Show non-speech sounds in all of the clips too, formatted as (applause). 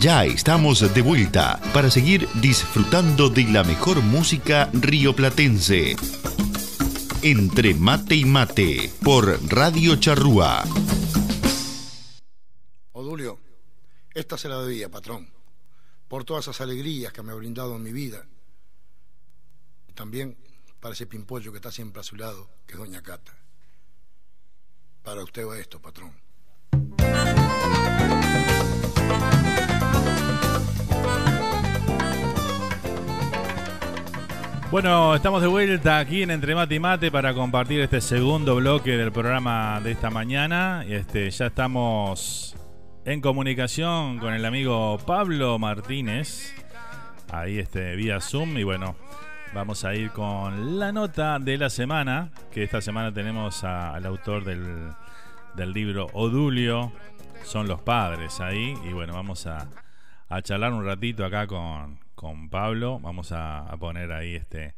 Ya estamos de vuelta para seguir disfrutando de la mejor música rioplatense. Entre mate y mate por Radio Charrúa. Odulio, esta se la debía, patrón, por todas esas alegrías que me ha brindado en mi vida. También para ese pimpollo que está siempre a su lado, que es Doña Cata. Para usted va esto, patrón. Bueno, estamos de vuelta aquí en Entre Mate y Mate para compartir este segundo bloque del programa de esta mañana. Este, ya estamos en comunicación con el amigo Pablo Martínez, ahí este, vía Zoom. Y bueno, vamos a ir con la nota de la semana, que esta semana tenemos al autor del, del libro Odulio, son los padres ahí. Y bueno, vamos a, a charlar un ratito acá con, con Pablo. Vamos a, poner ahí este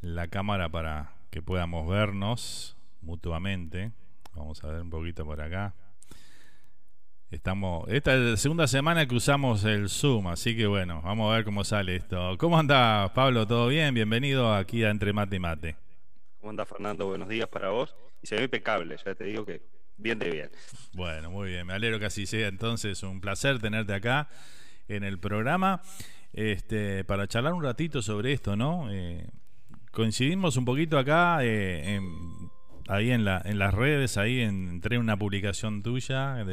la cámara para que podamos vernos mutuamente. Vamos a ver un poquito por acá. Estamos, esta es la segunda semana que usamos el Zoom, así que bueno, vamos a ver cómo sale esto. ¿Cómo anda Pablo? ¿Todo bien? Bienvenido aquí a Entre Mate y Mate. ¿Cómo anda Fernando? Buenos días para vos. Y se ve impecable, ya te digo que bien de bien. Bueno, muy bien, me alegro que así sea. Entonces, un placer tenerte acá en el programa este, para charlar un ratito sobre esto, ¿no? Eh, coincidimos un poquito acá, eh, ahí en, la, en las redes, ahí entré una publicación tuya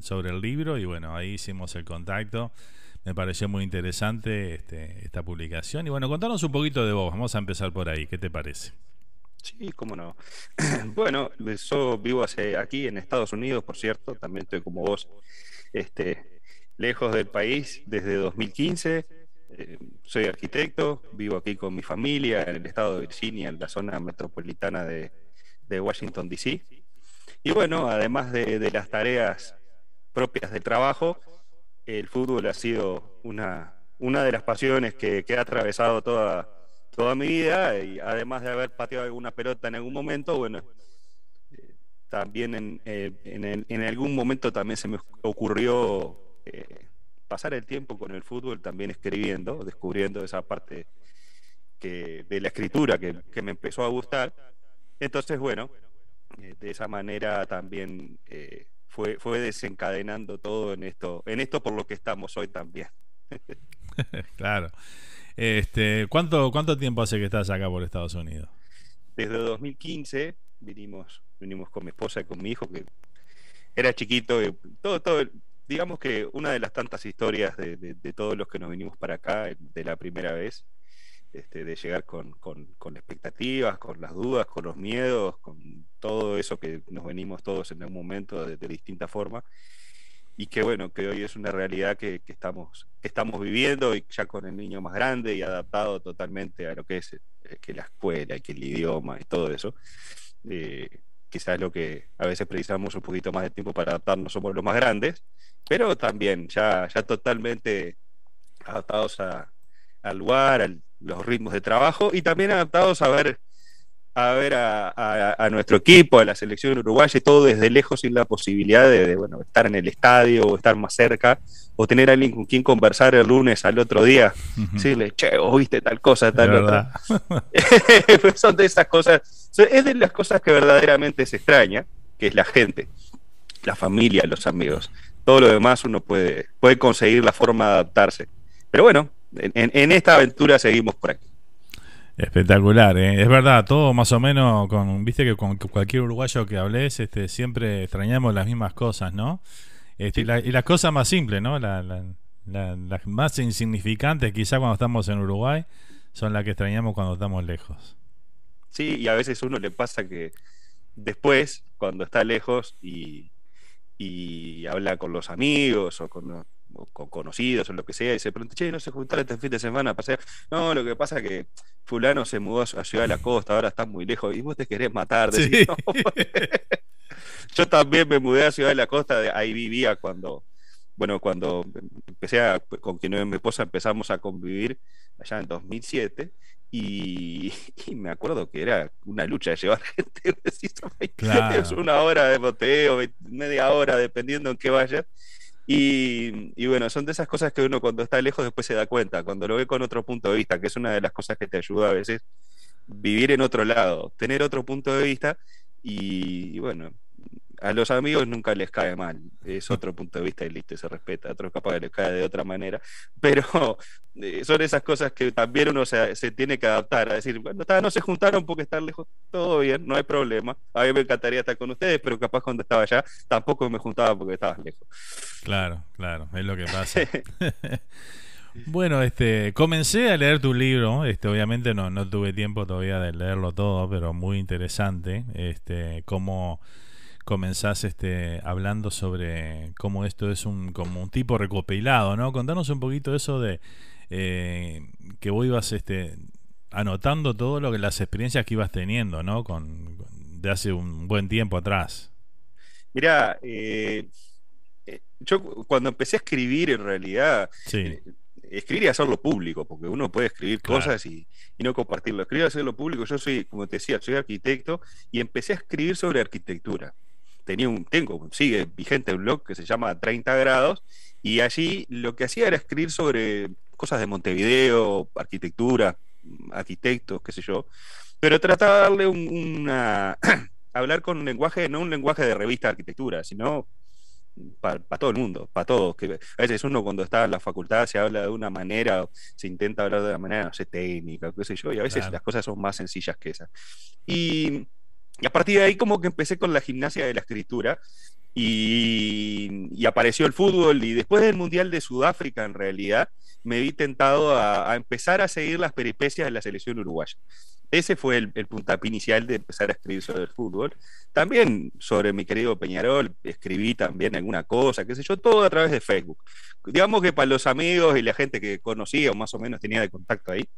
sobre el libro y bueno, ahí hicimos el contacto. Me pareció muy interesante este, esta publicación. Y bueno, contanos un poquito de vos. Vamos a empezar por ahí. ¿Qué te parece? Sí, cómo no. (clears throat) bueno, yo vivo hace, aquí en Estados Unidos, por cierto. También estoy como vos, este, lejos del país desde 2015. Eh, soy arquitecto, vivo aquí con mi familia en el estado de Virginia, en la zona metropolitana de, Washington, D.C. Y bueno, además de, las tareas propias del trabajo, el fútbol ha sido una, una de las pasiones que, ha atravesado toda, toda mi vida y además de haber pateado alguna pelota en algún momento, bueno, eh, también en, eh, en, en, algún momento también se me ocurrió pasar el tiempo con el fútbol también escribiendo, descubriendo esa parte que, de la escritura que, me empezó a gustar. Entonces, bueno, eh, de esa manera también eh, fue, fue desencadenando todo en esto, en esto por lo que estamos hoy también. (laughs) claro. Este, ¿cuánto, ¿Cuánto tiempo hace que estás acá por Estados Unidos? Desde 2015 vinimos, vinimos con mi esposa y con mi hijo, que era chiquito, y todo, todo, digamos que una de las tantas historias de, todos los que nos vinimos para acá de la primera vez, este, de llegar con, expectativas, con las dudas, con los miedos, con todo eso que nos venimos todos en algún momento de, distinta forma, y que bueno, que hoy es una realidad que, estamos, estamos viviendo y ya con el niño más grande y adaptado totalmente a lo que es eh, que la escuela y que el idioma y todo eso. Eh, quizás lo que a veces precisamos un poquito más de tiempo para adaptarnos somos los más grandes, pero también ya, ya totalmente adaptados a, al lugar, a los ritmos de trabajo y también adaptados a ver a ver a, nuestro equipo, a la selección uruguaya y todo desde lejos sin la posibilidad de, bueno, estar en el estadio o estar más cerca o tener a alguien con quien conversar el lunes al otro día, decirle, che, vos viste tal cosa, tal otra. Pues (laughs) son de esas cosas, es de las cosas que verdaderamente se extraña, que es la gente, la familia, los amigos. Todo lo demás uno puede, puede conseguir la forma de adaptarse. Pero bueno, en, esta aventura seguimos por aquí. Espectacular, ¿eh? es verdad, todo más o menos, con, viste que con cualquier uruguayo que hables, este, siempre extrañamos las mismas cosas, ¿no? Este, y, las cosas más simples, ¿no? las más insignificantes, quizá cuando estamos en Uruguay, son las que extrañamos cuando estamos lejos. Sí, y a veces uno le pasa que después, cuando está lejos y, y habla con los amigos o con, conocidos o lo que sea y se pregunta, che, no se juntaron este fin de semana a pasear. No, lo que pasa es que fulano se mudó a Ciudad de la Costa, ahora está muy lejos y vos te querés matar. (laughs) (laughs) Yo también me mudé a Ciudad de la Costa, ahí vivía cuando, bueno, cuando empecé a, con quien mi esposa empezamos a convivir allá en 2007 (laughs) Y, me acuerdo que era una lucha de llevar gente. Es una hora de boteo, media hora, dependiendo en qué vaya. Y, y, bueno, son de esas cosas que uno cuando está lejos después se da cuenta, cuando lo ve con otro punto de vista, que es una de las cosas que te ayuda a veces, vivir en otro lado, tener otro punto de vista y bueno, a los amigos nunca les cae mal, es otro punto de vista y listo, se respeta, a otros capaz que les cae de otra manera, pero (laughs) eh, son esas cosas que también uno se, tiene que adaptar, a decir, bueno, no se juntaron porque están lejos, todo bien, no hay problema, a mí me encantaría estar con ustedes, pero capaz cuando estaba allá tampoco me juntaba porque estabas lejos. Claro, claro, es lo que pasa. (laughs) (laughs) Bueno, este, comencé a leer tu libro, este, obviamente no, no tuve tiempo todavía de leerlo todo, pero muy interesante, este, cómo comenzás este, hablando sobre cómo esto es un, como un tipo recopilado, ¿no? Contanos un poquito eso de eh, que vos ibas este, anotando todo lo que las experiencias que ibas teniendo, ¿no? Con, de hace un buen tiempo atrás. Mira, eh, eh, yo cuando empecé a escribir en realidad, escribir y hacerlo público, porque uno puede escribir cosas y, y, no compartirlo. Escribir y hacerlo público, yo soy, como te decía, soy arquitecto y empecé a escribir sobre arquitectura tenía un, tengo, sigue vigente un blog que se llama 30 grados, y allí lo que hacía era escribir sobre cosas de Montevideo, arquitectura, arquitectos, qué sé yo, pero trataba de darle una... (clears throat) hablar con un lenguaje, no un lenguaje de revista de arquitectura, sino para todo el mundo, para todos. Que a veces uno cuando está en la facultad se habla de una manera, se intenta hablar de una manera, no sé, técnica, qué sé yo, y a veces las cosas son más sencillas que esas. Y y a partir de ahí como que empecé con la gimnasia de la escritura y, apareció el fútbol y después del Mundial de Sudáfrica en realidad me vi tentado a, empezar a seguir las peripecias de la selección uruguaya. Ese fue el, el puntapié inicial de empezar a escribir sobre el fútbol. También sobre mi querido Peñarol, escribí también alguna cosa, qué sé yo, todo a través de Facebook. Digamos que para los amigos y la gente que conocía o más o menos tenía de contacto ahí.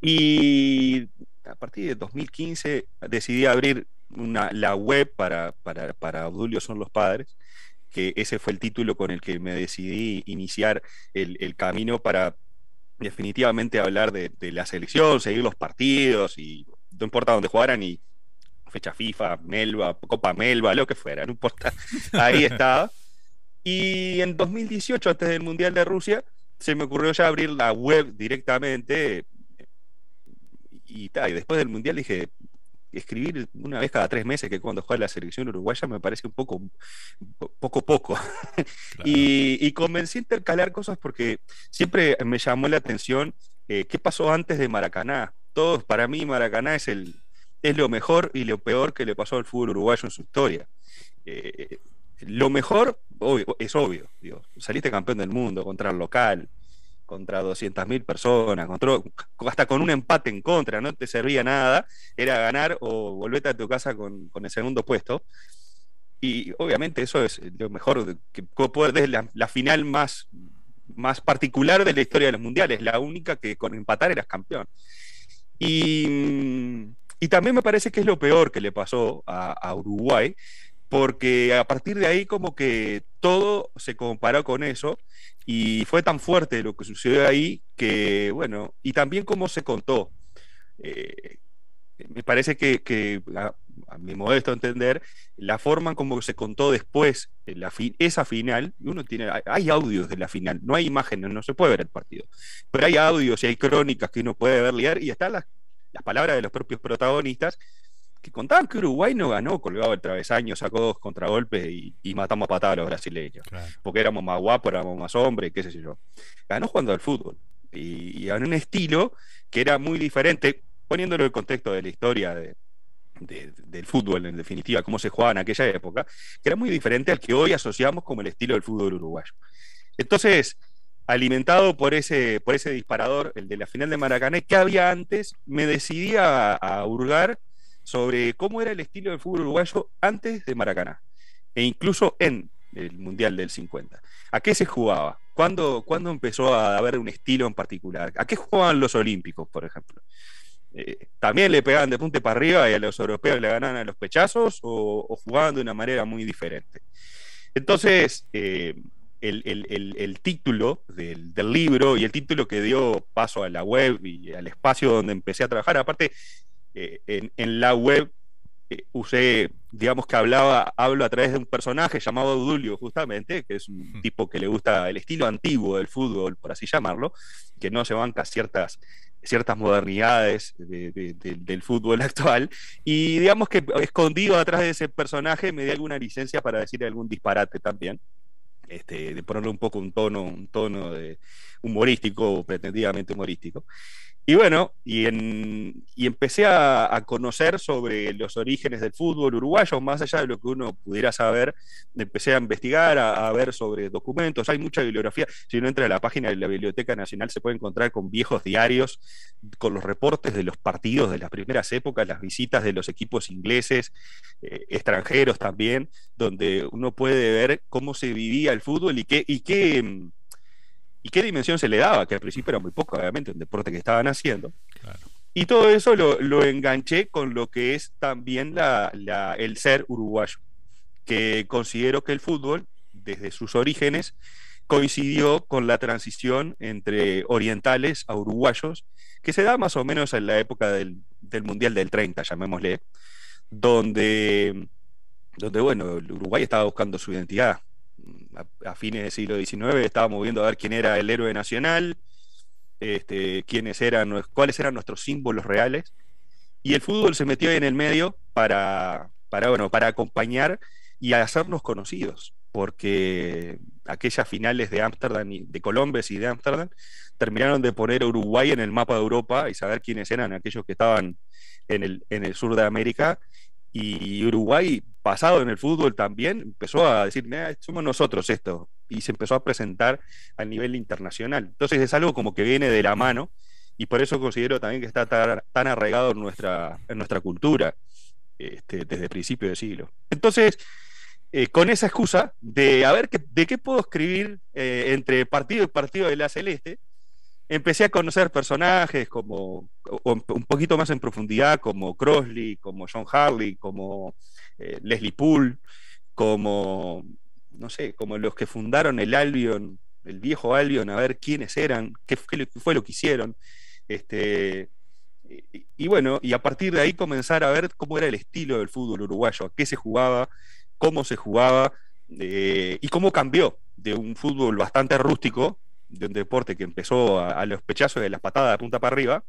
Y a partir de 2015 decidí abrir una, la web para, para, para son los padres, que ese fue el título con el que me decidí iniciar el, camino para definitivamente hablar de, la selección, seguir los partidos y no importa dónde jugaran y fecha FIFA, Melba, Copa Melba, lo que fuera, no importa, ahí (laughs) estaba. Y en 2018, antes del Mundial de Rusia, se me ocurrió ya abrir la web directamente, y, después del Mundial dije, escribir una vez cada tres meses, que cuando juega la selección uruguaya me parece un poco, poco, poco. (laughs) y, comencé a intercalar cosas porque siempre me llamó la atención eh, qué pasó antes de Maracaná. Todos, para mí, Maracaná es, el, es lo mejor y lo peor que le pasó al fútbol uruguayo en su historia. Eh, lo mejor es obvio, saliste campeón del mundo contra el local, contra 200.000 personas, hasta con un empate en contra, no te servía nada, era ganar o volverte a tu casa con, el segundo puesto. Y obviamente eso es lo mejor que puedo es la, la, final más, más particular de la historia de los mundiales, la única que con empatar eras campeón. Y, también me parece que es lo peor que le pasó a, a Uruguay, porque a partir de ahí como que todo se comparó con eso y fue tan fuerte lo que sucedió ahí que, bueno, y también cómo se contó. Eh, me parece que, a, mi modesto entender, la forma como se contó después esa final, uno tiene, hay audios de la final, no hay imágenes, no se puede ver el partido, pero hay audios y hay crónicas que uno puede ver liar y están las palabras de los propios protagonistas que contaban que Uruguay no ganó colgado el travesaño, sacó dos contragolpes y, y matamos a patadas a los brasileños. Porque éramos más guapos, éramos más hombres, qué sé yo. Ganó jugando al fútbol. Y, en un estilo que era muy diferente, poniéndolo en el contexto de la historia del fútbol, en definitiva, cómo se jugaba en aquella época, que era muy diferente al que hoy asociamos como el estilo del fútbol uruguayo. Entonces, alimentado por ese, por ese disparador, el de la final de Maracaná, que había antes, me decidí a, a hurgar sobre cómo era el estilo del fútbol uruguayo antes de Maracaná e incluso en el Mundial del 50. ¿A qué se jugaba? ¿Cuándo, empezó a haber un estilo en particular? ¿A qué jugaban los olímpicos, por ejemplo? Eh, ¿También le pegaban de punte para arriba y a los europeos le ganaban a los pechazos o, jugaban de una manera muy diferente? Entonces, eh, el, título del, libro y el título que dio paso a la web y al espacio donde empecé a trabajar. Aparte, eh, en, la web eh, usé, digamos que hablaba, hablo a través de un personaje llamado Dulio, justamente, que es un tipo que le gusta el estilo antiguo del fútbol, por así llamarlo, que no se banca ciertas ciertas modernidades del fútbol (laughs) actual. Y digamos que escondido atrás de ese personaje me di alguna licencia para decir algún disparate también. Este, de ponerle un poco un tono, un tono de humorístico, pretendidamente humorístico. Y bueno, y, empecé a, conocer sobre los orígenes del fútbol uruguayo, más allá de lo que uno pudiera saber, empecé a investigar, a, ver sobre documentos, hay mucha bibliografía, si uno entra a la página de la Biblioteca Nacional se puede encontrar con viejos diarios, con los reportes de los partidos de las primeras épocas, las visitas de los equipos ingleses, eh, extranjeros también, donde uno puede ver cómo se vivía el fútbol y qué... Y qué y qué dimensión se le daba, que al principio era muy poco, obviamente, un deporte que estaban haciendo. Y todo eso lo, enganché con lo que es también el ser uruguayo, que considero que el fútbol, desde sus orígenes, coincidió con la transición entre orientales a uruguayos, que se da más o menos en la época del, Mundial del 30, llamémosle, donde, donde, bueno, Uruguay estaba buscando su identidad, a, fines del siglo XIX estábamos viendo a ver quién era el héroe nacional, este, quiénes eran, cuáles eran nuestros símbolos reales. Y el fútbol se metió en el medio para, para, bueno, para acompañar y hacernos conocidos, porque aquellas finales de Ámsterdam, de Colombes y de Ámsterdam, terminaron de poner a Uruguay en el mapa de Europa y saber quiénes eran aquellos que estaban en el, en el sur de América y Uruguay, pasado en el fútbol también, empezó a decir, somos nosotros esto, y se empezó a presentar a nivel internacional. Entonces es algo como que viene de la mano, y por eso considero también que está tan, arraigado en nuestra, en nuestra cultura este, desde el principio del siglo. Entonces, eh, con esa excusa de a ver qué, de qué puedo escribir eh, entre partido y partido de la Celeste, empecé a conocer personajes como un poquito más en profundidad, como Crossley, como John Harley, como eh, Leslie Poole, como, no sé, como los que fundaron el Albion, el viejo Albion, a ver quiénes eran, qué, fue lo que hicieron. Este, y, bueno, y a partir de ahí comenzar a ver cómo era el estilo del fútbol uruguayo, a qué se jugaba, cómo se jugaba eh, y cómo cambió de un fútbol bastante rústico de un deporte que empezó a, los pechazos de las patadas de punta para arriba,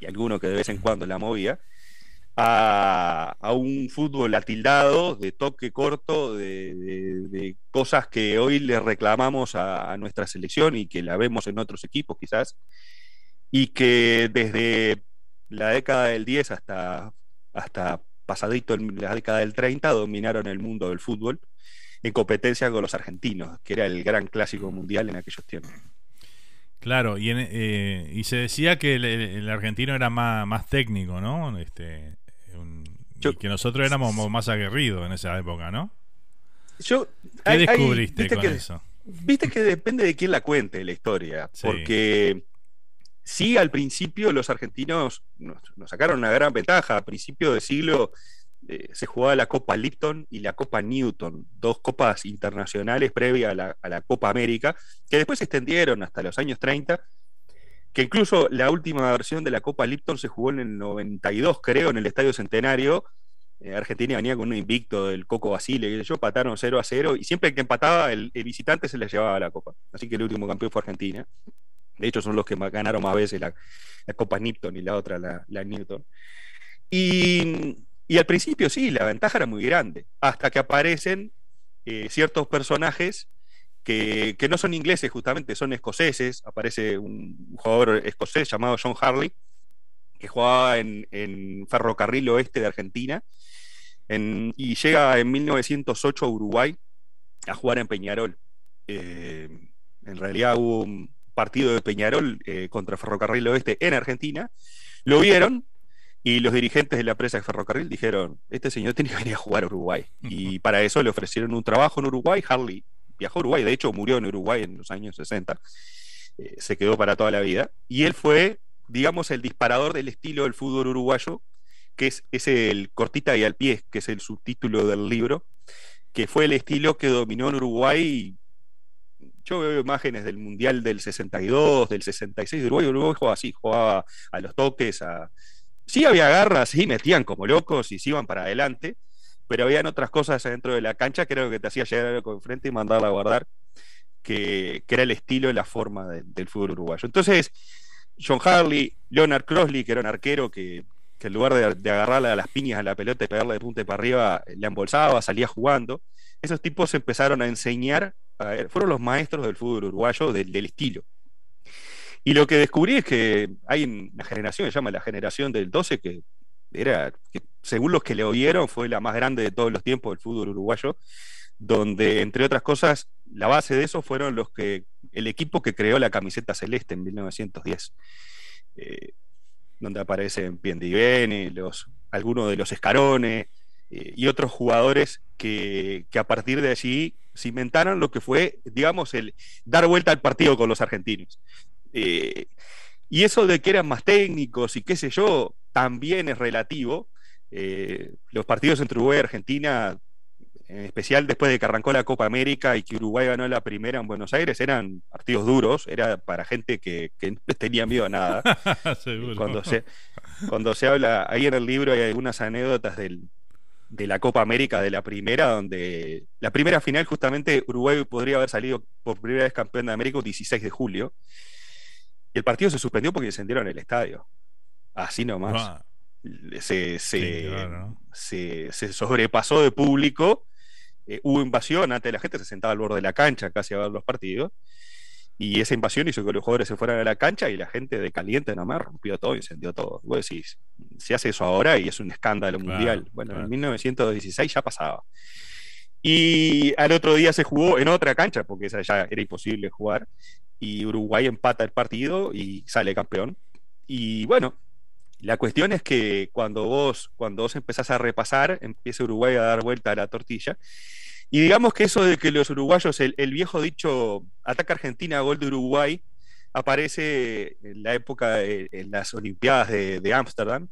y alguno que de vez en cuando la movía, a, un fútbol atildado, de toque corto, de, cosas que hoy le reclamamos a, nuestra selección y que la vemos en otros equipos quizás, y que desde la década del 10 hasta, hasta pasadito en la década del 30 dominaron el mundo del fútbol en competencia con los argentinos, que era el gran clásico mundial en aquellos tiempos. Claro, y, eh, y se decía que el, argentino era más, más técnico, ¿no? Este, y que nosotros éramos más aguerridos en esa época, ¿no? Yo, ¿Qué descubriste con eso? Viste que depende de quién la cuente la historia, porque sí, al principio los argentinos nos, nos, sacaron una gran ventaja. A principio de siglo eh, se jugaba la Copa Lipton y la Copa Newton, dos copas internacionales previas a la, Copa América, que después se extendieron hasta los años 30, que incluso la última versión de la Copa Lipton se jugó en el 92, creo, en el Estadio Centenario. Eh, Argentina venía con un invicto del Coco Basile, que yo pataron 0 a 0, y siempre que empataba el, visitante se le llevaba la Copa. Así que el último campeón fue Argentina. De hecho, son los que ganaron más veces la, Copa Nipton y la otra, la, la Newton. Y y al principio sí, la ventaja era muy grande, hasta que aparecen eh, ciertos personajes que, no son ingleses justamente, son escoceses. Aparece un jugador escocés llamado John Harley, que jugaba en, Ferrocarril Oeste de Argentina, y llega en 1908 a Uruguay a jugar en Peñarol. Eh, en realidad hubo un partido de Peñarol eh, contra Ferrocarril Oeste en Argentina. Lo vieron, y los dirigentes de la empresa de ferrocarril dijeron, este señor tiene que venir a jugar a Uruguay. Y para eso le ofrecieron un trabajo en Uruguay. Harley viajó a Uruguay, de hecho murió en Uruguay en los años 60. Eh, se quedó para toda la vida. Y él fue, digamos, el disparador del estilo del fútbol uruguayo, que es, es el cortita y al pie, que es el subtítulo del libro, que fue el estilo que dominó en Uruguay yo veo imágenes del Mundial del 62, del 66 de Uruguay. Uruguay jugaba así, jugaba a los toques, a... Sí había garras, sí metían como locos y se iban para adelante, pero habían otras cosas dentro de la cancha que era lo que te hacía llegar al enfrente y mandarla a guardar, que, era el estilo y la forma del fútbol uruguayo. Entonces, John Harley, Leonard Crossley, que era un arquero que, en lugar de, agarrarle a las piñas a la pelota y pegarle de punta para arriba, le embolsaba, salía jugando. Esos tipos empezaron a enseñar, fueron los maestros del fútbol uruguayo del, estilo. Y lo que descubrí es que hay una generación que se llama la generación del 12, que era, según los que le oyeron, fue la más grande de todos los tiempos del fútbol uruguayo, donde, entre otras cosas, la base de eso fueron los que el equipo que creó la camiseta celeste en 1910, eh, donde aparecen Piendiveni, los, algunos de los escarones eh, y otros jugadores que, a partir de allí cimentaron lo que fue, digamos, el dar vuelta al partido con los argentinos. Eh, y eso de que eran más técnicos y qué sé yo, también es relativo. los partidos entre Uruguay y Argentina en especial después de que arrancó la Copa América y que Uruguay ganó la primera en Buenos Aires, eran partidos duros, era para gente que, no tenía miedo a nada. (laughs) cuando, se, cuando se habla, ahí en el libro hay algunas anécdotas de la Copa América de la primera, donde la primera final justamente Uruguay podría haber salido por primera vez campeón de América el 16 de julio. Y el partido se suspendió porque encendieron el estadio. Así nomás. Se, se, se, sobrepasó de público eh, hubo invasión, antes la gente se sentaba al borde de la cancha casi a ver los partidos, y esa invasión hizo que los jugadores se fueran a la cancha y la gente de caliente nomás rompió todo y encendió todo. Vos decís, se hace eso ahora y es un escándalo mundial. Bueno, en 1916 ya pasaba. Y al otro día se jugó en otra cancha, porque esa ya era imposible jugar, y Uruguay empata el partido y sale campeón. Y bueno, la cuestión es que cuando vos, cuando vos empezás a repasar, empieza Uruguay a dar vuelta a la tortilla y digamos que eso de que los uruguayos, el, viejo dicho ataca Argentina, gol de Uruguay, aparece en la época, de, en las Olimpiadas de Ámsterdam,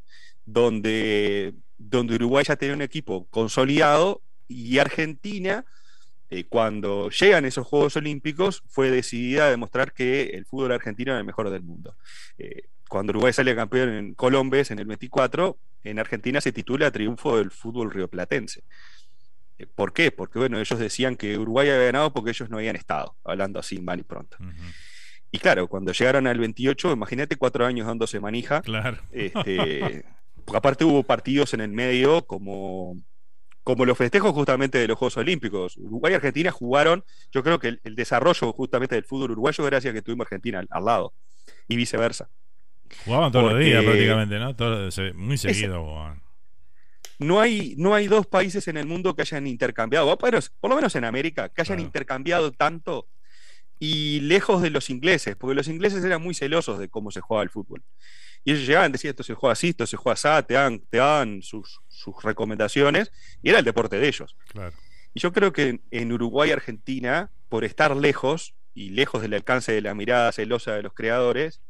donde, donde Uruguay ya tenía un equipo consolidado y Argentina, eh, cuando llegan esos Juegos Olímpicos, fue decidida a demostrar que el fútbol argentino era el mejor del mundo. Eh, cuando Uruguay sale campeón en Colombes en el 24, en Argentina se titula Triunfo del fútbol rioplatense. Eh, ¿Por qué? Porque bueno, ellos decían que Uruguay había ganado porque ellos no habían estado, hablando así mal y pronto. Y claro, cuando llegaron al 28, imagínate cuatro años dándose manija. Claro. Este, (laughs) porque aparte hubo partidos en el medio como, como los festejos justamente de los Juegos Olímpicos. Uruguay y Argentina jugaron, yo creo que el, desarrollo justamente del fútbol uruguayo gracias a que tuvimos Argentina al, lado y viceversa. Jugaban todos los días prácticamente, ¿no? muy seguido no hay, no hay dos países en el mundo que hayan intercambiado, por lo menos en América, que hayan intercambiado tanto y lejos de los ingleses, porque los ingleses eran muy celosos de cómo se juega el fútbol. Y ellos llegaban, decían, esto se juega así, esto se juega así, te dan, te dan sus, recomendaciones, y era el deporte de ellos. Y yo creo que en Uruguay y Argentina, por estar lejos, y lejos del alcance de la mirada celosa de los creadores,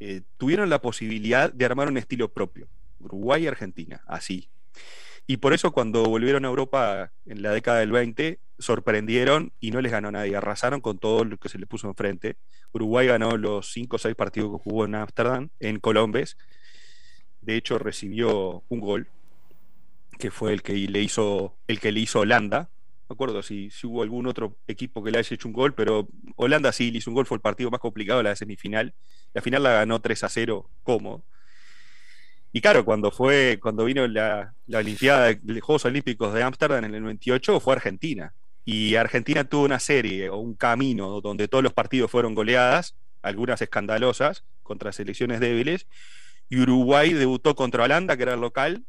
eh, tuvieron la posibilidad de armar un estilo propio. Uruguay y Argentina, así, y por eso cuando volvieron a Europa en la década del 20, sorprendieron y no les ganó nadie. Arrasaron con todo lo que se les puso enfrente. Uruguay ganó los 5 o 6 partidos que jugó en Ámsterdam, en Colombes. De hecho, recibió un gol, que fue el que le hizo, el que le hizo Holanda. No acuerdo si, si hubo algún otro equipo que le haya hecho un gol, pero Holanda sí le hizo un gol, fue el partido más complicado de la semifinal. La final la ganó 3 a 0 cómodo. Y claro, cuando fue, cuando vino la, la Olimpiada de Juegos Olímpicos de Ámsterdam en el 98, fue Argentina. Y Argentina tuvo una serie o un camino donde todos los partidos fueron goleadas, algunas escandalosas, contra selecciones débiles. Y Uruguay debutó contra Holanda, que era el local,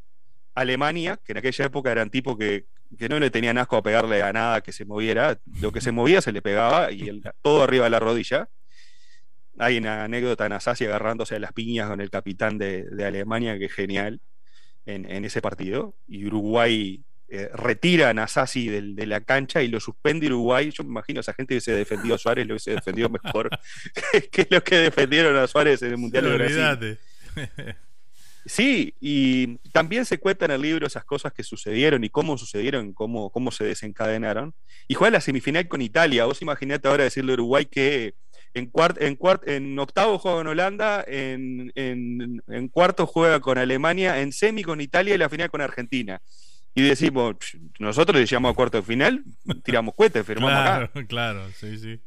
Alemania, que en aquella época eran tipos que, que, no le tenían asco a pegarle a nada que se moviera, lo que se (laughs) movía se le pegaba y todo arriba de la rodilla. Hay una anécdota en Asasi agarrándose a las piñas con el capitán de, Alemania, que es genial, en, ese partido. Y Uruguay eh, retira a Nasasi de, la cancha y lo suspende Uruguay. Yo me imagino esa gente que se defendió a Suárez lo hubiese defendido mejor (laughs) que, los que defendieron a Suárez en el Mundial de Brasil. Sí, y también se cuenta en el libro esas cosas que sucedieron y cómo sucedieron, cómo, cómo se desencadenaron. Y juega la semifinal con Italia. Vos imaginate ahora decirle a Uruguay que en, cuart, en, cuart, en octavo juega con Holanda, en, en, en, cuarto juega con Alemania, en semi con Italia y la final con Argentina. Y decimos, nosotros le llamamos a cuarto de final, tiramos cohetes, firmamos claro, acá. (laughs) Claro, sí, sí.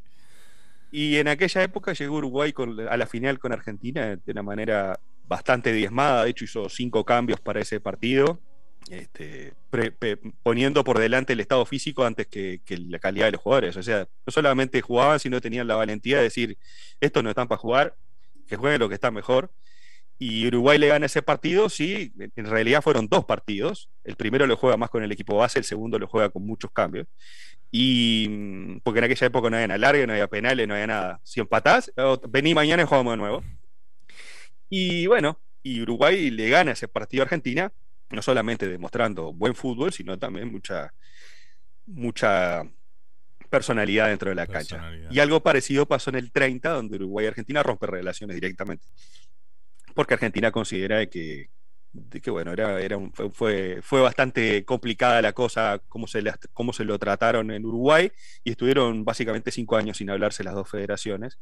Y en aquella época llegó Uruguay con, a la final con Argentina de una manera bastante diezmada, de hecho hizo cinco cambios para ese partido, este, pre, pre, poniendo por delante el estado físico antes que, que, la calidad de los jugadores. O sea, no solamente jugaban, sino tenían la valentía de decir, estos no están para jugar, que jueguen lo que está mejor. Y Uruguay le gana ese partido, sí, en realidad fueron dos partidos. El primero lo juega más con el equipo base, el segundo lo juega con muchos cambios. Y porque en aquella época no había alargue, no había penales, no había nada. Si empatás, vení mañana y jugamos de nuevo. Y bueno, y Uruguay le gana ese partido a Argentina, no solamente demostrando buen fútbol, sino también mucha, mucha personalidad dentro de la cancha. Y algo parecido pasó en el 30, donde Uruguay y Argentina rompen relaciones directamente. Porque Argentina considera que, de que bueno, era, era un, fue, fue bastante complicada la cosa, cómo se, las, cómo se lo trataron en Uruguay, y estuvieron básicamente cinco años sin hablarse las dos federaciones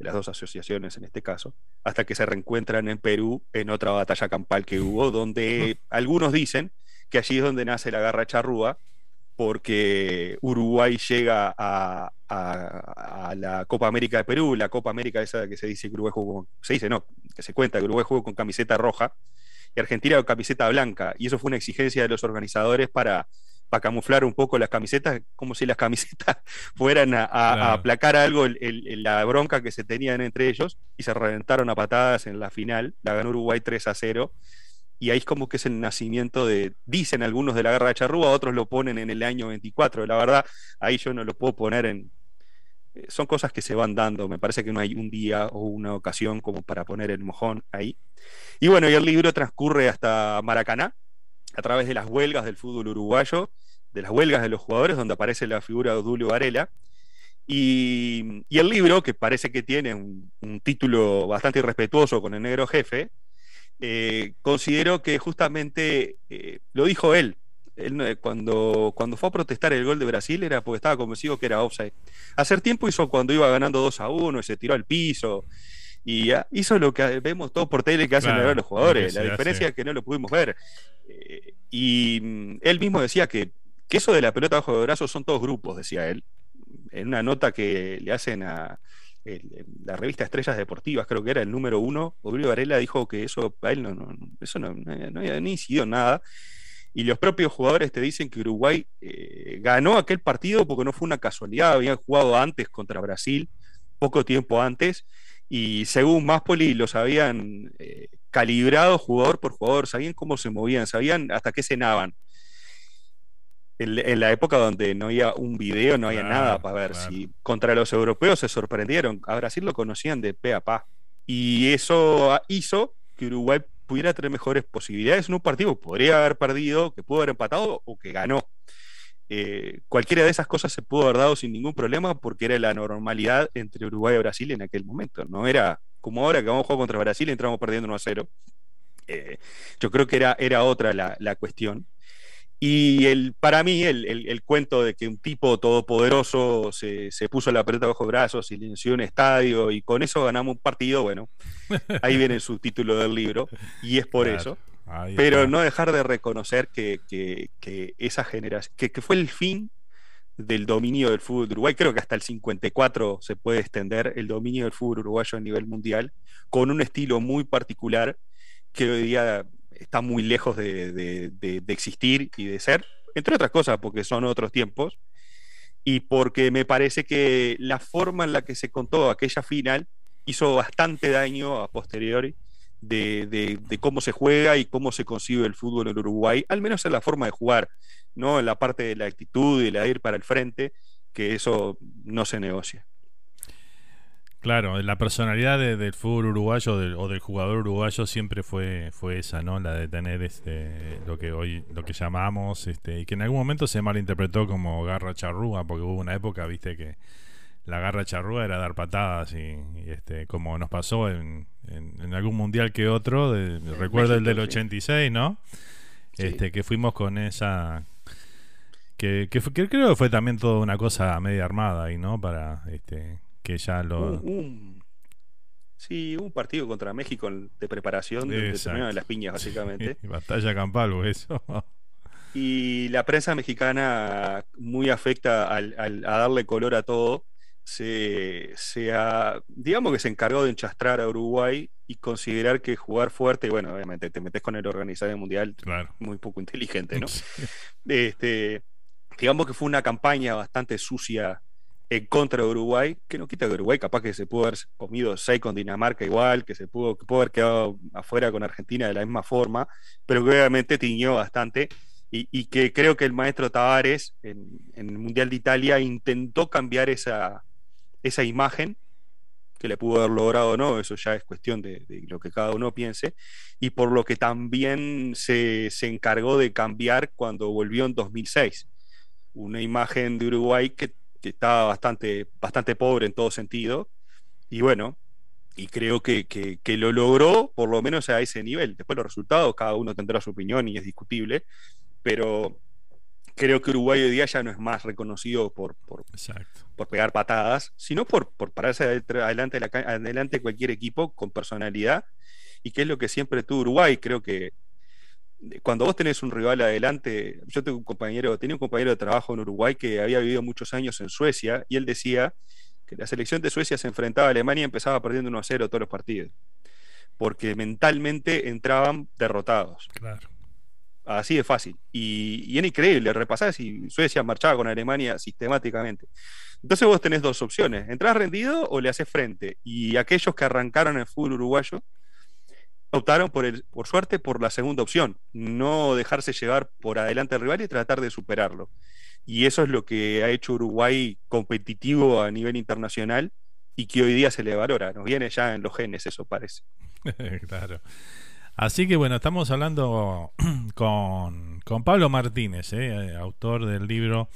de las dos asociaciones en este caso, hasta que se reencuentran en Perú en otra batalla campal que hubo, donde algunos dicen que allí es donde nace la garra charrúa, porque Uruguay llega a, a, a, la Copa América de Perú, la Copa América esa que se dice que Uruguay jugó, se dice no, que se cuenta que Uruguay jugó con camiseta roja y Argentina con camiseta blanca, y eso fue una exigencia de los organizadores para para camuflar un poco las camisetas, como si las camisetas (laughs) fueran a, a, claro. a aplacar algo el, el, la bronca que se tenían entre ellos y se reventaron a patadas en la final, la ganó Uruguay 3 a 0 y ahí es como que es el nacimiento de, dicen algunos de la guerra de Charrúa, otros lo ponen en el año 24, la verdad ahí yo no lo puedo poner en... Eh, son cosas que se van dando, me parece que no hay un día o una ocasión como para poner el mojón ahí. Y bueno, y el libro transcurre hasta Maracaná, a través de las huelgas del fútbol uruguayo, de las huelgas de los jugadores, donde aparece la figura de Dulio Varela. Y, y, el libro, que parece que tiene un, un, título bastante irrespetuoso con el negro jefe, eh, considero que justamente eh, lo dijo él. él cuando, cuando fue a protestar el gol de Brasil era porque estaba convencido que era offside. Hacer tiempo hizo cuando iba ganando 2 a 1 y se tiró al piso y hizo lo que vemos todos por tele que hacen claro, los jugadores. La diferencia hace. es que no lo pudimos ver. Eh, y mm, él mismo decía que, que, eso de la pelota bajo de brazos son todos grupos, decía él. En una nota que le hacen a la revista Estrellas Deportivas, creo que era el número uno, Oblio Varela dijo que eso él no, no, eso no, nada. Y los propios jugadores te dicen que Uruguay eh, ganó aquel partido porque no fue una casualidad, habían jugado antes contra Brasil, poco tiempo antes, y según Maspoli los habían eh, calibrado jugador por jugador, sabían cómo se movían, sabían hasta qué cenaban. En, en la época donde no había un video, no había claro, nada para ver claro. si contra los europeos se sorprendieron. A Brasil lo conocían de pe a pa. Y eso hizo que Uruguay pudiera tener mejores posibilidades en un partido. Podría haber perdido, que pudo haber empatado o que ganó. Eh, cualquiera de esas cosas se pudo haber dado sin ningún problema porque era la normalidad entre Uruguay y Brasil en aquel momento. No era como ahora que vamos a jugar contra Brasil y entramos perdiendo 1 a 0. Eh, yo creo que era, era otra la, la cuestión. Y el, para mí, el, el, el, cuento de que un tipo todopoderoso se, se puso la pelota bajo brazos, silenció un estadio y con eso ganamos un partido, bueno, ahí viene el subtítulo del libro y es por claro. eso. Ahí Pero está. no dejar de reconocer que, que, que esa generación, que, que, fue el fin del dominio del fútbol de Uruguay. Creo que hasta el 54 se puede extender el dominio del fútbol uruguayo a nivel mundial, con un estilo muy particular que hoy día está muy lejos de, existir y de ser, entre otras cosas porque son otros tiempos y porque me parece que la forma en la que se contó aquella final hizo bastante daño a posteriori de, cómo se juega y cómo se concibe el fútbol en Uruguay, al menos en la forma de jugar, no en la parte de la actitud y la ir para el frente, que eso no se negocia. Claro, la personalidad de, del fútbol uruguayo del, o del jugador uruguayo siempre fue, fue esa, ¿no? La de tener este lo que hoy lo que llamamos este y que en algún momento se malinterpretó como garra charrúa, porque hubo una época, viste que la garra charrúa era dar patadas y, y este como nos pasó en, en, algún mundial que otro. recuerdo el del 86, ¿no? Este, que fuimos con esa. Que, que, creo que fue también toda una cosa media armada ahí, ¿no? Para este, que ya lo. Un, sí, un partido contra México de preparación de, de las piñas, básicamente. (laughs) batalla campal, eso. y la prensa mexicana muy afecta al, a darle color a todo se, digamos que se encargó de enchastrar a Uruguay y considerar que jugar fuerte, bueno, obviamente te metes con el organizador mundial, muy poco inteligente, ¿no? (laughs) este, digamos que fue una campaña bastante sucia en contra de Uruguay, que no quita que Uruguay capaz que se pudo haber comido 6 con Dinamarca igual, que se pudo, que pudo haber quedado afuera con Argentina de la misma forma, pero obviamente tiñó bastante y, que creo que el maestro Tavares en, en, el Mundial de Italia intentó cambiar esa, esa imagen, que le pudo haber logrado o no, eso ya es cuestión de, lo que cada uno piense, y por lo que también se, encargó de cambiar cuando volvió en 2006. Una imagen de Uruguay que, estaba bastante, bastante pobre en todo sentido, y bueno, y creo que, que, lo logró por lo menos a ese nivel. Después los resultados, cada uno tendrá su opinión y es discutible, pero creo que Uruguay hoy día ya no es más reconocido por, por, por pegar patadas, sino por, por pararse adelante, adelante cualquier equipo con personalidad, y que es lo que siempre tuvo Uruguay. Creo que cuando vos tenés un rival adelante, yo tengo un compañero, tenía un compañero de trabajo en Uruguay que había vivido muchos años en Suecia, y él decía que la selección de Suecia se enfrentaba a Alemania y empezaba perdiendo 1 a 0 todos los partidos, porque mentalmente entraban derrotados. Claro. Así de fácil. Y, y era increíble, repasar si Suecia marchaba con Alemania sistemáticamente. Entonces vos tenés dos opciones, ¿entras rendido o le haces frente? Y aquellos que arrancaron el fútbol uruguayo optaron por, el, por suerte por la segunda opción, no dejarse llevar por adelante al rival y tratar de superarlo. Y eso es lo que ha hecho Uruguay competitivo a nivel internacional y que hoy día se le valora. Nos viene ya en los genes, eso parece. (laughs) claro. Así que bueno, estamos hablando (clears throat) con, Pablo Martínez, eh, autor del libro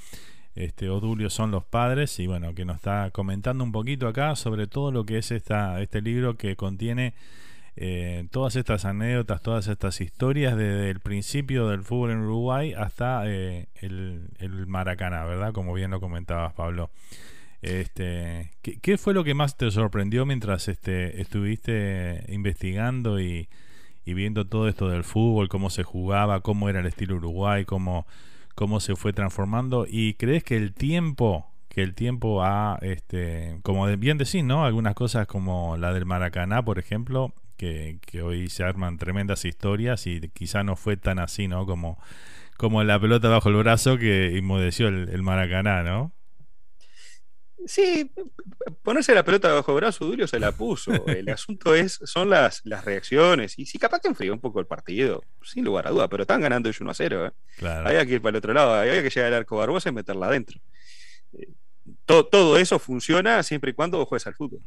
este, Odulio son los padres, y bueno, que nos está comentando un poquito acá sobre todo lo que es esta, este libro que contiene eh, todas estas anécdotas, todas estas historias desde el principio del fútbol en Uruguay hasta eh, el, el, Maracaná, ¿verdad? Como bien lo comentabas, Pablo. Este, ¿qué, ¿Qué fue lo que más te sorprendió mientras este, estuviste investigando y y viendo todo esto del fútbol, cómo se jugaba, cómo era el estilo Uruguay, cómo, cómo se fue transformando. ¿Y crees que el tiempo, que el tiempo ha, este, como bien decís, ¿no? Algunas cosas como la del Maracaná, por ejemplo, que, que hoy se arman tremendas historias y quizá no fue tan así, ¿no? Como, como la pelota bajo el brazo que inmudeció el, el Maracaná, ¿no? Sí, ponerse la pelota bajo el brazo, Dulio se la puso. El (laughs) asunto es, son las, las reacciones. Y si capaz que enfrió un poco el partido, sin lugar a duda, pero están ganando ellos 1 a 0. ¿eh? Había que ir para el otro lado, había que llegar al arco Barbosa y meterla adentro. Eh, todo, eso funciona siempre y cuando juegues al fútbol.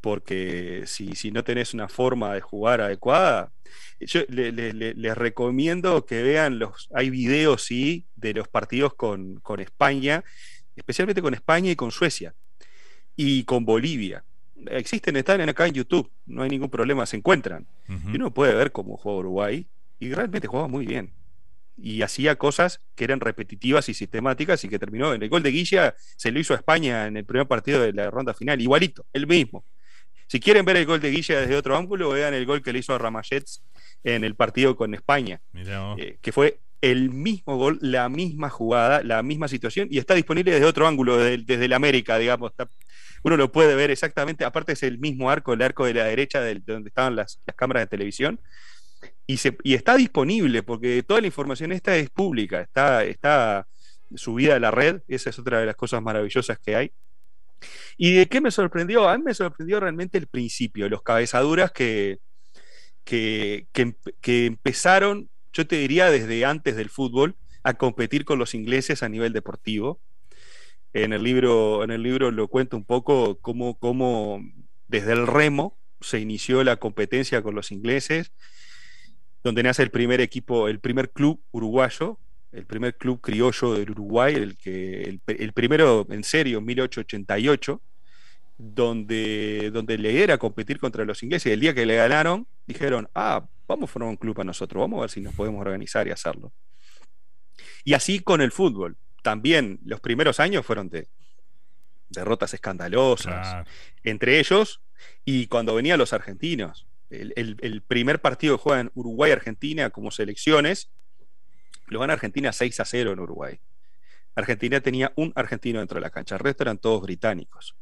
Porque si, si no tenés una forma de jugar adecuada, yo les recomiendo que vean los. Hay videos, sí, de los partidos con, con España especialmente con España y con Suecia y con Bolivia. Existen, están acá en YouTube, no hay ningún problema, se encuentran. Y uno puede ver cómo juega Uruguay y realmente juega muy bien. Y hacía cosas que eran repetitivas y sistemáticas y que terminó en el gol de Guilla, se lo hizo a España en el primer partido de la ronda final, igualito, el mismo. Si quieren ver el gol de Guilla desde otro ángulo, vean el gol que le hizo a Ramallets en el partido con España, eh, que fue el mismo gol, la misma jugada, la misma situación y está disponible desde otro ángulo, desde, el América, digamos. uno lo puede ver exactamente, aparte es el mismo arco, el arco de la derecha de donde estaban las, cámaras de televisión. Y, se, y está disponible porque toda la información esta es pública, está, está subida a la red, esa es otra de las cosas maravillosas que hay. ¿Y de qué me sorprendió? A mí me sorprendió realmente el principio, los cabezaduras que, que, empezaron yo te diría desde antes del fútbol, a competir con los ingleses a nivel deportivo. En el libro, en el libro lo cuento un poco cómo, cómo desde el remo se inició la competencia con los ingleses, donde nace el primer equipo, el primer club uruguayo, el primer club criollo del Uruguay, el, que, el, primero en serio, en 1888, donde, donde le era competir contra los ingleses. El día que le ganaron, dijeron, ah, vamos a formar un club a nosotros, vamos a ver si nos podemos organizar y hacerlo. Y así con el fútbol. También los primeros años fueron de derrotas escandalosas entre ellos y cuando venían los argentinos. El, primer partido que juegan Uruguay-Argentina como selecciones, lo van a Argentina 6 a 0 en Uruguay. Argentina tenía un argentino dentro de la cancha, el resto eran todos británicos.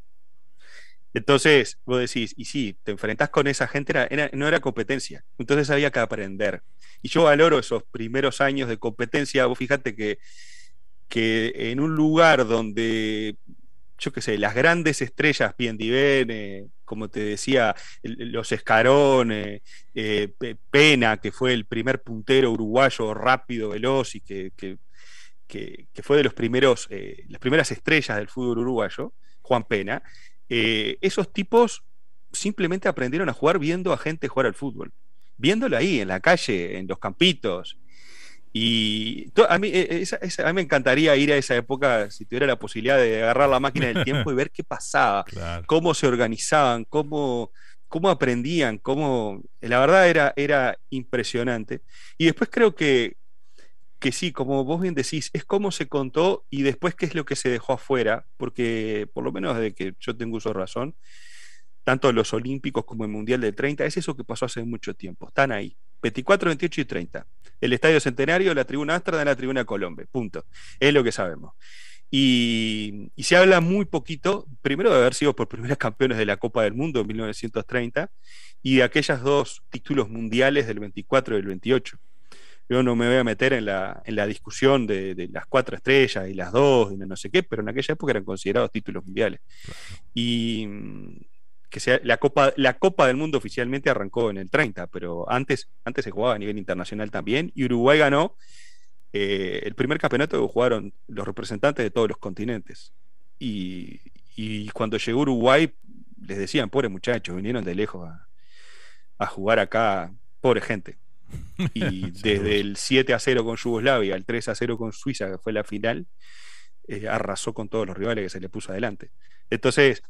Entonces, vos decís, y sí, te enfrentás con esa gente, no era competencia, entonces había que aprender. Y yo valoro esos primeros años de competencia, vos fíjate que, que en un lugar donde, yo qué sé, las grandes estrellas, Piendivene, como te decía, los Escarones, eh, Pena, que fue el primer puntero uruguayo rápido, veloz y que, que, fue de los primeros, eh, las primeras estrellas del fútbol uruguayo, Juan Pena, eh, esos tipos simplemente aprendieron a jugar viendo a gente jugar al fútbol, viéndolo ahí, en la calle, en los campitos. Y a mí, e, e, a mí me encantaría ir a esa época, si tuviera la posibilidad de agarrar la máquina del tiempo y ver qué pasaba, (laughs) cómo se organizaban, cómo, cómo aprendían, cómo... La verdad era, era impresionante. Y después creo que, que sí, como vos bien decís, es cómo se contó y después qué es lo que se dejó afuera, porque por lo menos desde que yo tengo uso de razón, tanto los Olímpicos como el Mundial del 30, es eso que pasó hace mucho tiempo, están ahí, 24, 28 y 30. El Estadio Centenario, la Tribuna Astra de la Tribuna Colombe, punto. Es lo que sabemos. Y, y, se habla muy poquito, primero de haber sido por primeras (laughs) campeones de la Copa del Mundo en 1930 y de aquellas dos títulos mundiales del 24 y del 28 yo no me voy a meter en la, en la discusión de, las cuatro estrellas y las dos y no sé qué, pero en aquella época eran considerados títulos mundiales. Y que sea la Copa, la Copa del Mundo oficialmente arrancó en el 30, pero antes, antes se jugaba a nivel internacional también, y Uruguay ganó eh, el primer campeonato que jugaron los representantes de todos los continentes. Y, y cuando llegó Uruguay, les decían, pobre muchachos, vinieron de lejos a, a jugar acá, pobre gente. Y (laughs) desde el 7 a 0 con Yugoslavia al 3 a 0 con Suiza, que fue la final, eh, arrasó con todos los rivales que se le puso adelante. Entonces,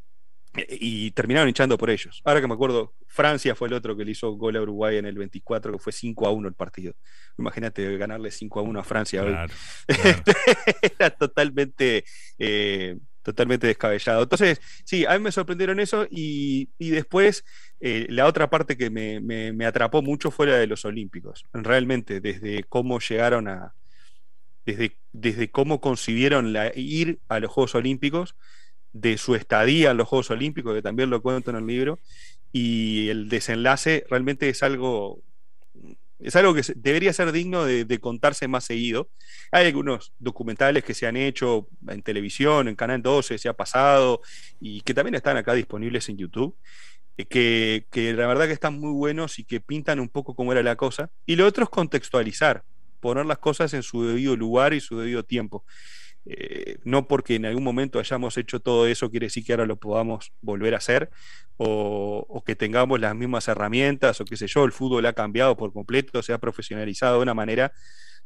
y terminaron hinchando por ellos. Ahora que me acuerdo, Francia fue el otro que le hizo gol a Uruguay en el 24, que fue 5 a 1 el partido. Imagínate ganarle 5 a 1 a Francia (laughs) Era totalmente, eh, totalmente descabellado. Entonces, sí, a mí me sorprendieron eso y, y después eh, la otra parte que me, atrapó mucho fue la de los Olímpicos. Realmente, desde cómo llegaron a. Desde, desde cómo concibieron la, ir a los Juegos Olímpicos, de su estadía en los Juegos Olímpicos, que también lo cuento en el libro, y el desenlace realmente es algo. Es algo que debería ser digno de, contarse más seguido. Hay algunos documentales que se han hecho en televisión, en Canal 12, se ha pasado, y que también están acá disponibles en YouTube. Eh, que, la verdad que están muy buenos y que pintan un poco cómo era la cosa. Y lo otro es contextualizar, poner las cosas en su debido lugar y su debido tiempo. Eh, no porque en algún momento hayamos hecho todo eso quiere decir que ahora lo podamos volver a hacer o, que tengamos las mismas herramientas o qué sé yo, el fútbol ha cambiado por completo, se ha profesionalizado de una manera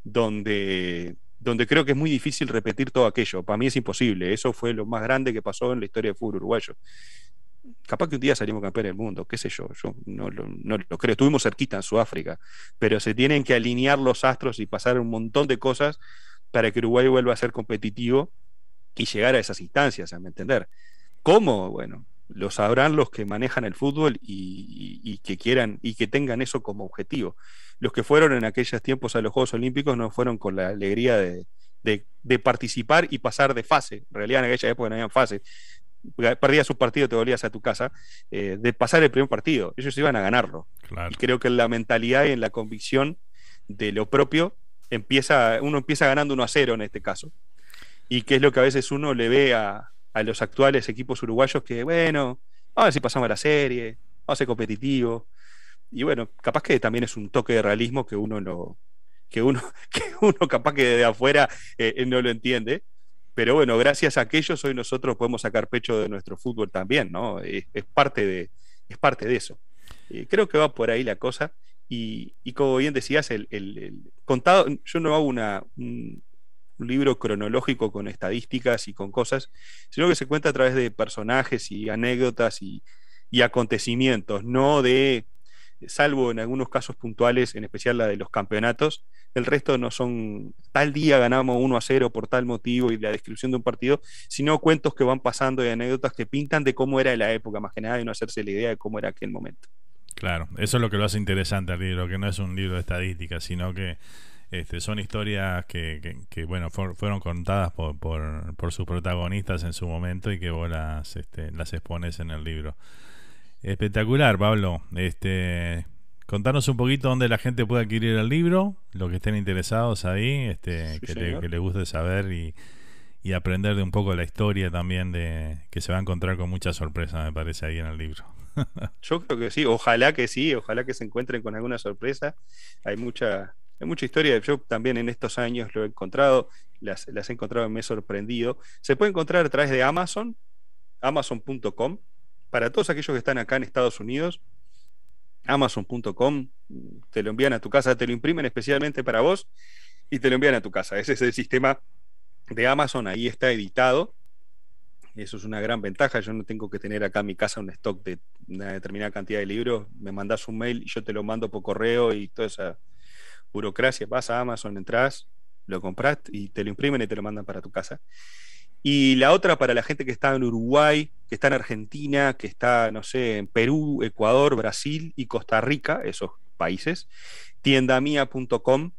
donde, donde creo que es muy difícil repetir todo aquello. Para mí es imposible, eso fue lo más grande que pasó en la historia del fútbol uruguayo capaz que un día salimos campeones del mundo, qué sé yo, yo no lo, creo. Estuvimos cerquita en Sudáfrica, pero se tienen que alinear los astros y pasar un montón de cosas para que Uruguay vuelva a ser competitivo y llegar a esas instancias, a entender. ¿Cómo? Bueno, lo sabrán los que manejan el fútbol y, que quieran y que tengan eso como objetivo. Los que fueron en aquellos tiempos a los Juegos Olímpicos no fueron con la alegría de, de, participar y pasar de fase. En realidad en aquella época no había fase perdías un partido, te volvías a tu casa, eh, de pasar el primer partido. Ellos iban a ganarlo. Y creo que en la mentalidad y en la convicción de lo propio, empieza, uno empieza ganando 1 a 0 en este caso. Y que es lo que a veces uno le ve a, los actuales equipos uruguayos que, bueno, a ver si pasamos a la serie, vamos a ser competitivos. Y bueno, capaz que también es un toque de realismo que uno no, que uno, (laughs) que uno capaz que de afuera eh, no lo entiende, pero bueno, gracias a aquellos hoy nosotros podemos sacar pecho de nuestro fútbol también, ¿no? Es, parte, de, es parte de eso. Eh, creo que va por ahí la cosa. Y, como bien decías, el, contado, yo no hago una, un libro cronológico con estadísticas y con cosas, sino que se cuenta a través de personajes y anécdotas y, y acontecimientos, no de, salvo en algunos casos puntuales, en especial la de los campeonatos, el resto no son tal día ganamos 1 a 0 por tal motivo y la descripción de un partido, sino cuentos que van pasando y anécdotas que pintan de cómo era la época, más que nada, y no hacerse la idea de cómo era aquel momento. Claro, eso es lo que lo hace interesante al libro, que no es un libro de estadísticas, sino que este, son historias que, que, bueno, fueron contadas por, por, por, sus protagonistas en su momento y que vos las, este, las expones en el libro. Espectacular, Pablo. Este, contanos un poquito dónde la gente puede adquirir el libro, lo que estén interesados ahí, este, que, le, que, guste saber y, y, aprender de un poco la historia también de que se va a encontrar con mucha sorpresa, me parece, ahí en el libro. Yo creo que sí, ojalá que sí, ojalá que se encuentren con alguna sorpresa. Hay mucha, hay mucha historia. Yo también en estos años lo he encontrado, las, las he encontrado y me he sorprendido. Se puede encontrar a través de Amazon, amazon.com. Para todos aquellos que están acá en Estados Unidos, amazon.com, te lo envían a tu casa, te lo imprimen especialmente para vos y te lo envían a tu casa. Ese es el sistema de Amazon, ahí está editado. Eso es una gran ventaja. Yo no tengo que tener acá en mi casa un stock de una determinada cantidad de libros. Me mandas un mail y yo te lo mando por correo y toda esa burocracia. Vas a Amazon, entras, lo compras y te lo imprimen y te lo mandan para tu casa. Y la otra para la gente que está en Uruguay, que está en Argentina, que está, no sé, en Perú, Ecuador, Brasil y Costa Rica, esos países, tiendamia.com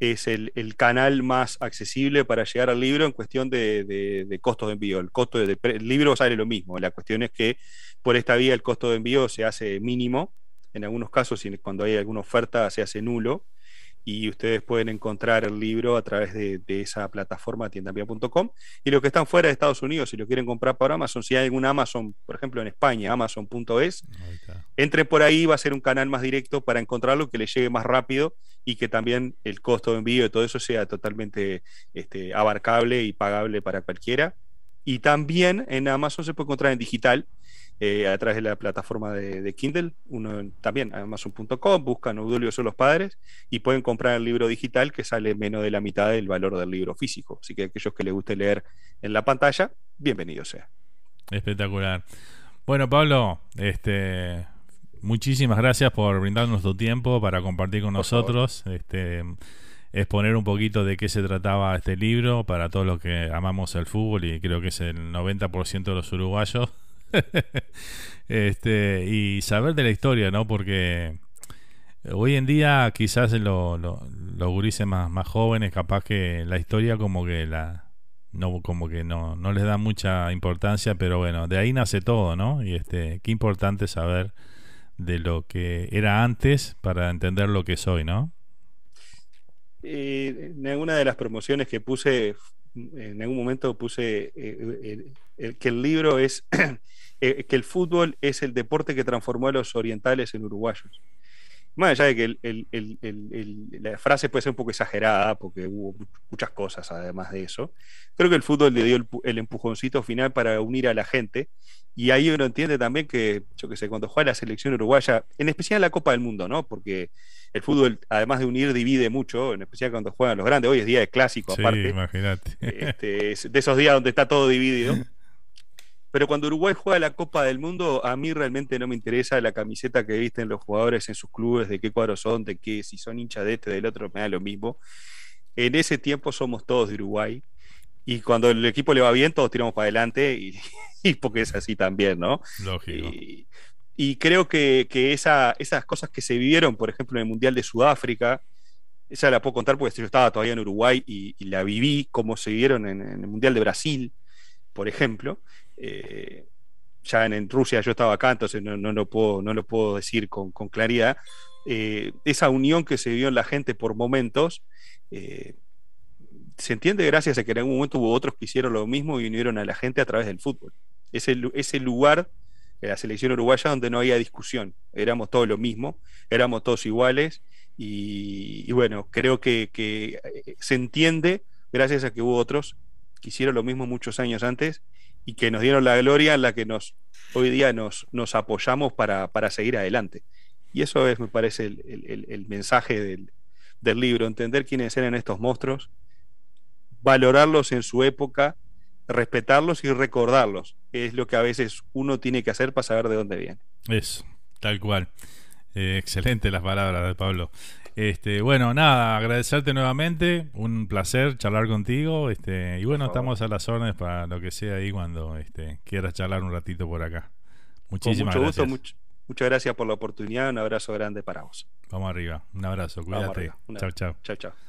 es el, canal más accesible para llegar al libro en cuestión de, de, costos de envío. El costo del libro sale lo mismo. La cuestión es que por esta vía el costo de envío se hace mínimo. En algunos casos, cuando hay alguna oferta, se hace nulo y ustedes pueden encontrar el libro a través de, esa plataforma tiendamia.com. Y los que están fuera de Estados Unidos, si lo quieren comprar por Amazon, si hay algún Amazon, por ejemplo en España, amazon.es, entre por ahí, va a ser un canal más directo para encontrarlo, que le llegue más rápido y que también el costo de envío y todo eso sea totalmente este, abarcable y pagable para cualquiera. Y también en Amazon se puede encontrar en digital, eh, a través de la plataforma de, Kindle, uno también amazon.com, buscan Udolio son los padres y pueden comprar el libro digital que sale menos de la mitad del valor del libro físico. Así que aquellos que les guste leer en la pantalla, bienvenido sea. Espectacular. Bueno, Pablo, este muchísimas gracias por brindarnos tu tiempo para compartir con nosotros. Este exponer un poquito de qué se trataba este libro para todos los que amamos el fútbol y creo que es el 90% de los uruguayos. (laughs) este, y saber de la historia, ¿no? Porque hoy en día quizás lo, lo, los gurises más, más jóvenes, capaz que la historia como que la no como que no, no les da mucha importancia, pero bueno, de ahí nace todo, ¿no? Y este, qué importante saber de lo que era antes para entender lo que soy, ¿no? Eh, en alguna de las promociones que puse, en algún momento puse eh, que el libro es (clears throat) Eh, que el fútbol es el deporte que transformó a los orientales en uruguayos. Más allá de que la frase puede ser un poco exagerada, porque hubo muchas cosas además de eso, creo que el fútbol le dio el, empujoncito final para unir a la gente. Y ahí uno entiende también que, yo que sé, cuando juega la selección uruguaya, en especial la Copa del Mundo, ¿no? Porque el fútbol, además de unir, divide mucho, en especial cuando juegan los grandes. Hoy es día de clásico, sí, aparte. Imagínate. Este, de esos días donde está todo dividido. Pero cuando Uruguay juega la Copa del Mundo, a mí realmente no me interesa la camiseta que visten los jugadores en sus clubes, de qué cuadros son, de qué, si son hinchas de este, del otro, me da lo mismo. En ese tiempo somos todos de Uruguay. Y cuando el equipo le va bien, todos tiramos para adelante, y, (laughs) porque es así también, ¿no? Lógico. Y, creo que, esa, esas cosas que se vivieron, por ejemplo, en el Mundial de Sudáfrica, esa la puedo contar porque yo estaba todavía en Uruguay y, la viví, como se vivieron en, en, el Mundial de Brasil, por ejemplo. Eh, ya en, Rusia yo estaba acá, entonces no, lo, puedo, no lo puedo decir con, claridad. Eh, esa unión que se vio en la gente por momentos, eh, se entiende gracias a que en algún momento hubo otros que hicieron lo mismo y unieron a la gente a través del fútbol. Ese, ese lugar, la selección uruguaya, donde no había discusión, éramos todos lo mismo, éramos todos iguales y, bueno, creo que, que se entiende gracias a que hubo otros que hicieron lo mismo muchos años antes y que nos dieron la gloria en la que nos, hoy día nos, nos apoyamos para, seguir adelante. Y eso es, me parece, el, mensaje del, libro, entender quiénes eran estos monstruos, valorarlos en su época, respetarlos y recordarlos, que es lo que a veces uno tiene que hacer para saber de dónde viene. Eso, tal cual. Eh, excelente las palabras de Pablo. Este, bueno, nada, agradecerte nuevamente, un placer charlar contigo, este, y bueno, estamos a las órdenes para lo que sea ahí cuando este, quieras charlar un ratito por acá. Muchísimas mucho gracias. Gusto, muchas gracias por la oportunidad, un abrazo grande para vos. Vamos arriba, un abrazo, cuídate. Chao, chao. Chao, chao.